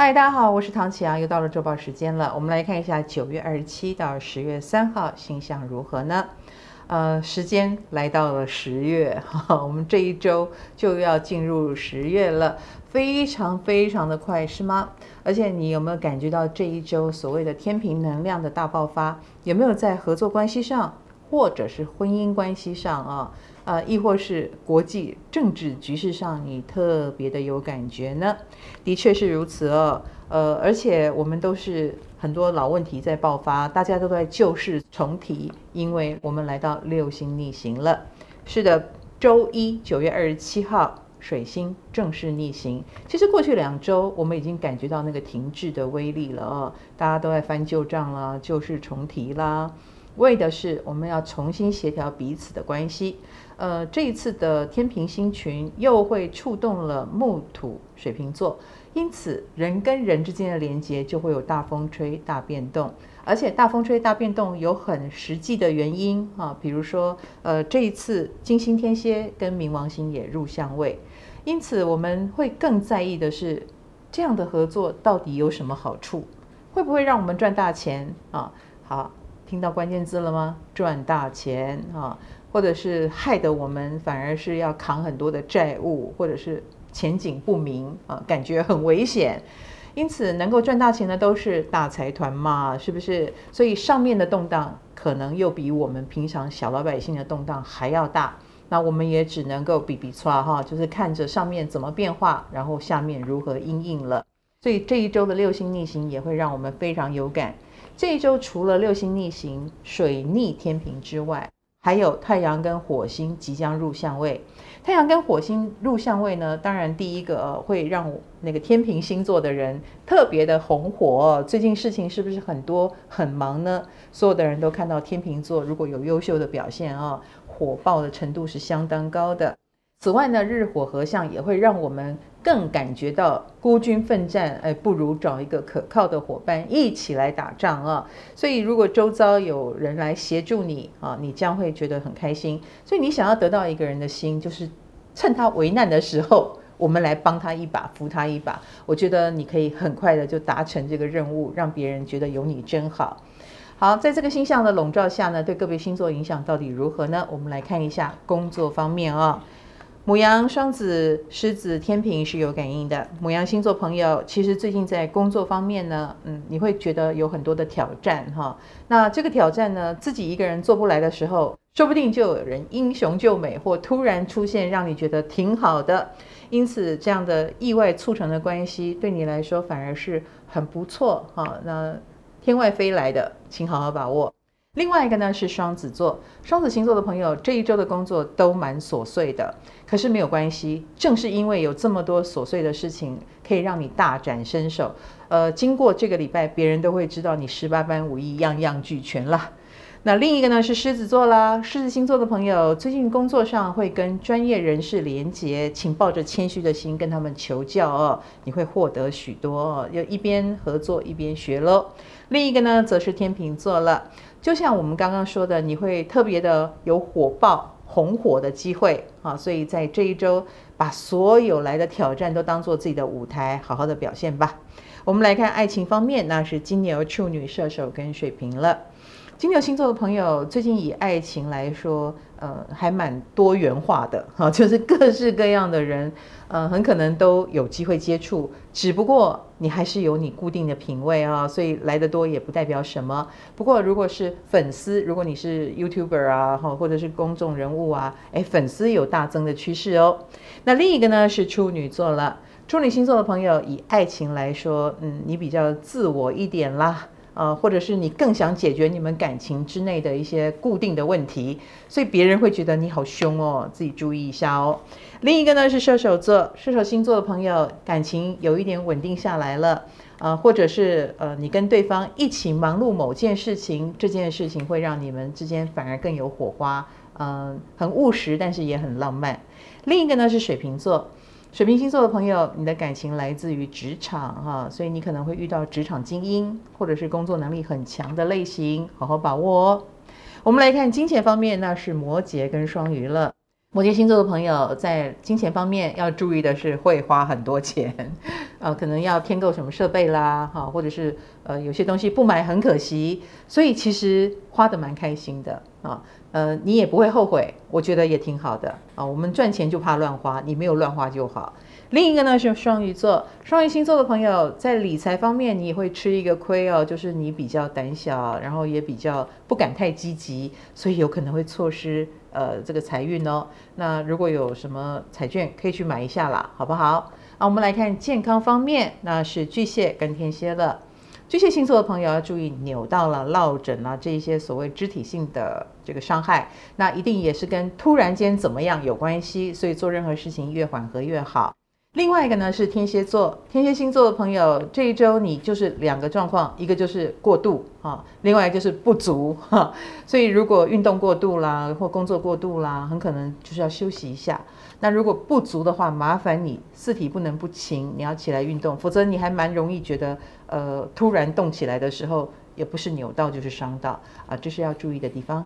嗨，大家好，我是唐启阳，又到了周报时间了。我们来看一下九月二十七到十月三号星象如何呢？呃，时间来到了十月，哈，我们这一周就要进入十月了，非常非常的快，是吗？而且你有没有感觉到这一周所谓的天秤能量的大爆发？有没有在合作关系上，或者是婚姻关系上啊？呃，亦或是国际政治局势上，你特别的有感觉呢？的确是如此哦。呃，而且我们都是很多老问题在爆发，大家都在旧事重提，因为我们来到六星逆行了。是的，周一九月二十七号，水星正式逆行。其实过去两周，我们已经感觉到那个停滞的威力了哦，大家都在翻旧账啦，旧事重提啦。为的是我们要重新协调彼此的关系。呃，这一次的天平星群又会触动了木土水瓶座，因此人跟人之间的连接就会有大风吹大变动，而且大风吹大变动有很实际的原因啊，比如说呃，这一次金星天蝎跟冥王星也入相位，因此我们会更在意的是这样的合作到底有什么好处，会不会让我们赚大钱啊？好。听到关键字了吗？赚大钱啊，或者是害得我们反而是要扛很多的债务，或者是前景不明啊，感觉很危险。因此，能够赚大钱的都是大财团嘛，是不是？所以上面的动荡可能又比我们平常小老百姓的动荡还要大。那我们也只能够比比刷哈，就是看着上面怎么变化，然后下面如何因应了。所以这一周的六星逆行也会让我们非常有感。这一周除了六星逆行、水逆天平之外，还有太阳跟火星即将入相位。太阳跟火星入相位呢，当然第一个、呃、会让那个天秤星座的人特别的红火。最近事情是不是很多很忙呢？所有的人都看到天秤座如果有优秀的表现啊，火爆的程度是相当高的。此外呢，日火合相也会让我们更感觉到孤军奋战，哎，不如找一个可靠的伙伴一起来打仗啊！所以，如果周遭有人来协助你啊，你将会觉得很开心。所以，你想要得到一个人的心，就是趁他危难的时候，我们来帮他一把，扶他一把。我觉得你可以很快的就达成这个任务，让别人觉得有你真好。好，在这个星象的笼罩下呢，对个别星座影响到底如何呢？我们来看一下工作方面啊。母羊、双子、狮子、天平是有感应的。母羊星座朋友，其实最近在工作方面呢，嗯，你会觉得有很多的挑战哈。那这个挑战呢，自己一个人做不来的时候，说不定就有人英雄救美，或突然出现，让你觉得挺好的。因此，这样的意外促成的关系，对你来说反而是很不错哈。那天外飞来的，请好好把握。另外一个呢是双子座，双子星座的朋友这一周的工作都蛮琐碎的，可是没有关系，正是因为有这么多琐碎的事情，可以让你大展身手。呃，经过这个礼拜，别人都会知道你十八般武艺样样俱全了。那另一个呢是狮子座啦，狮子星座的朋友最近工作上会跟专业人士连结，请抱着谦虚的心跟他们求教哦，你会获得许多哦，要一边合作一边学喽。另一个呢则是天秤座了。就像我们刚刚说的，你会特别的有火爆红火的机会啊，所以在这一周，把所有来的挑战都当做自己的舞台，好好的表现吧。我们来看爱情方面，那是金牛、处女、射手跟水瓶了。金牛星座的朋友，最近以爱情来说，呃，还蛮多元化的 哈，就是各式各样的人，呃，很可能都有机会接触。只不过你还是有你固定的品味啊，所以来得多也不代表什么。不过如果是粉丝，如果你是 YouTuber 啊，或者是公众人物啊，诶，粉丝有大增的趋势哦。那另一个呢是处女座了，处女星座的朋友，以爱情来说，嗯，你比较自我一点啦。呃，或者是你更想解决你们感情之内的一些固定的问题，所以别人会觉得你好凶哦，自己注意一下哦。另一个呢是射手座，射手星座的朋友感情有一点稳定下来了，呃，或者是呃你跟对方一起忙碌某件事情，这件事情会让你们之间反而更有火花，嗯、很务实，但是也很浪漫。另一个呢是水瓶座。水瓶星座的朋友，你的感情来自于职场哈，所以你可能会遇到职场精英，或者是工作能力很强的类型，好好把握哦。我们来看金钱方面，那是摩羯跟双鱼了。摩羯星座的朋友在金钱方面要注意的是会花很多钱，呃，可能要添购什么设备啦，哈，或者是呃有些东西不买很可惜，所以其实花得蛮开心的啊，呃，你也不会后悔，我觉得也挺好的啊。我们赚钱就怕乱花，你没有乱花就好。另一个呢是双鱼座，双鱼星座的朋友在理财方面你也会吃一个亏哦，就是你比较胆小，然后也比较不敢太积极，所以有可能会错失呃这个财运哦。那如果有什么彩券可以去买一下啦，好不好？啊，我们来看健康方面，那是巨蟹跟天蝎了。巨蟹星座的朋友要注意扭到了、落枕了这一些所谓肢体性的这个伤害，那一定也是跟突然间怎么样有关系，所以做任何事情越缓和越好。另外一个呢是天蝎座，天蝎星座的朋友这一周你就是两个状况，一个就是过度啊，另外一个就是不足哈。所以如果运动过度啦，或工作过度啦，很可能就是要休息一下。那如果不足的话，麻烦你四体不能不勤，你要起来运动，否则你还蛮容易觉得呃突然动起来的时候，也不是扭到就是伤到啊，这是要注意的地方。